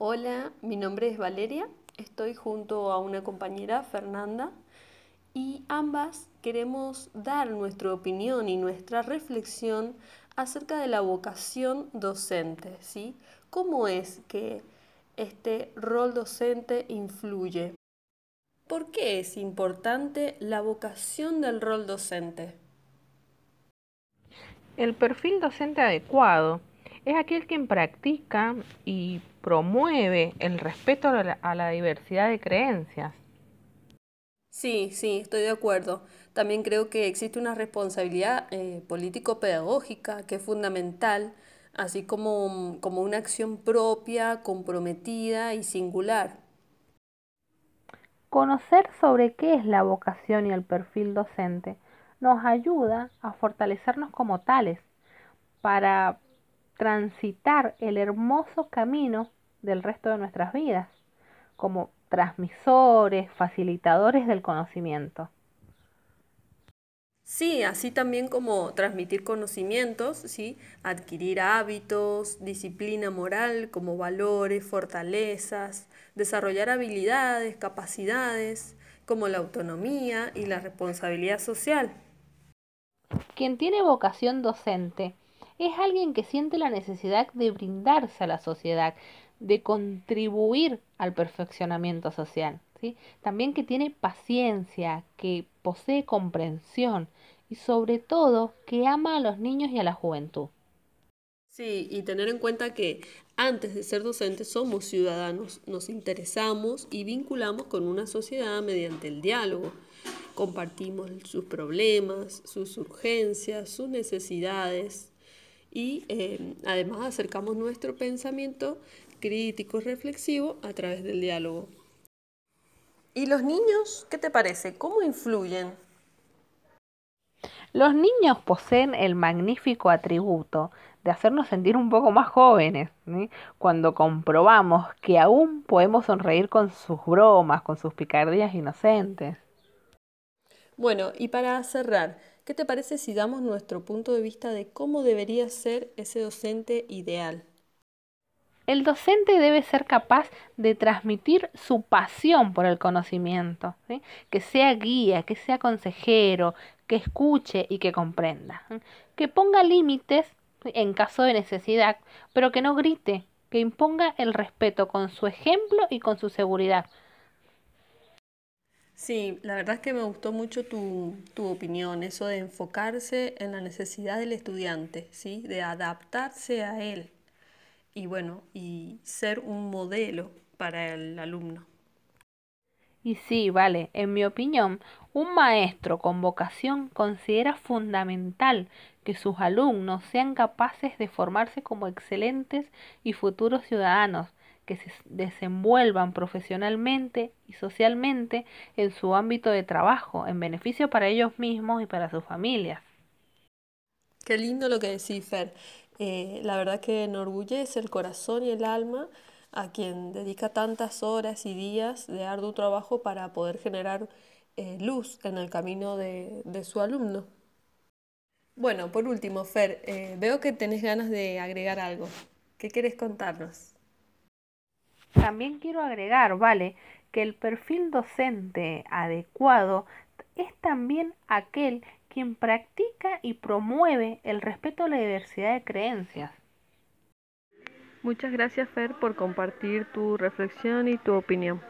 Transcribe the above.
Hola, mi nombre es Valeria, estoy junto a una compañera, Fernanda, y ambas queremos dar nuestra opinión y nuestra reflexión acerca de la vocación docente, ¿sí? ¿Cómo es que este rol docente influye? ¿Por qué es importante la vocación del rol docente? El perfil docente adecuado es aquel quien practica y promueve el respeto a la, diversidad de creencias. Sí, sí, estoy de acuerdo. También creo que existe una responsabilidad eh, político-pedagógica que es fundamental, así como, como una acción propia, comprometida y singular. Conocer sobre qué es la vocación y el perfil docente nos ayuda a fortalecernos como tales para transitar el hermoso camino del resto de nuestras vidas, como transmisores, facilitadores del conocimiento. Sí, así también como transmitir conocimientos, ¿sí? adquirir hábitos, disciplina moral como valores, fortalezas, desarrollar habilidades, capacidades como la autonomía y la responsabilidad social. Quien tiene vocación docente es alguien que siente la necesidad de brindarse a la sociedad, de contribuir al perfeccionamiento social. ¿sí? También que tiene paciencia, que posee comprensión y sobre todo que ama a los niños y a la juventud. Sí, y tener en cuenta que antes de ser docentes somos ciudadanos, nos interesamos y vinculamos con una sociedad mediante el diálogo. Compartimos sus problemas, sus urgencias, sus necesidades, y eh, además acercamos nuestro pensamiento crítico, reflexivo a través del diálogo. ¿Y los niños, qué te parece? ¿Cómo influyen? Los niños poseen el magnífico atributo de hacernos sentir un poco más jóvenes, cuando comprobamos que aún podemos sonreír con sus bromas, con sus picardías inocentes. Bueno, y para cerrar, ¿Qué te parece si damos nuestro punto de vista de cómo debería ser ese docente ideal? El docente debe ser capaz de transmitir su pasión por el conocimiento, que sea guía, que sea consejero, que escuche y que comprenda, que ponga límites en caso de necesidad, pero que no grite, que imponga el respeto con su ejemplo y con su seguridad, Sí, la verdad es que me gustó mucho tu, tu, opinión, eso de enfocarse en la necesidad del estudiante, ¿sí? de adaptarse a él y bueno, y ser un modelo para el alumno. Y sí, vale, en mi opinión, un maestro con vocación considera fundamental que sus alumnos sean capaces de formarse como excelentes y futuros ciudadanos, que se desenvuelvan profesionalmente y socialmente en su ámbito de trabajo, en beneficio para ellos mismos y para sus familias. Qué lindo lo que decís, Fer. Eh, la verdad que enorgullece el corazón y el alma a quien dedica tantas horas y días de arduo trabajo para poder generar eh, luz en el camino de, su alumno. Bueno, por último, Fer, eh, veo que tenés ganas de agregar algo. ¿Qué quieres contarnos? También quiero agregar, vale, que el perfil docente adecuado es también aquel quien practica y promueve el respeto a la diversidad de creencias. Muchas gracias Fer por compartir tu reflexión y tu opinión.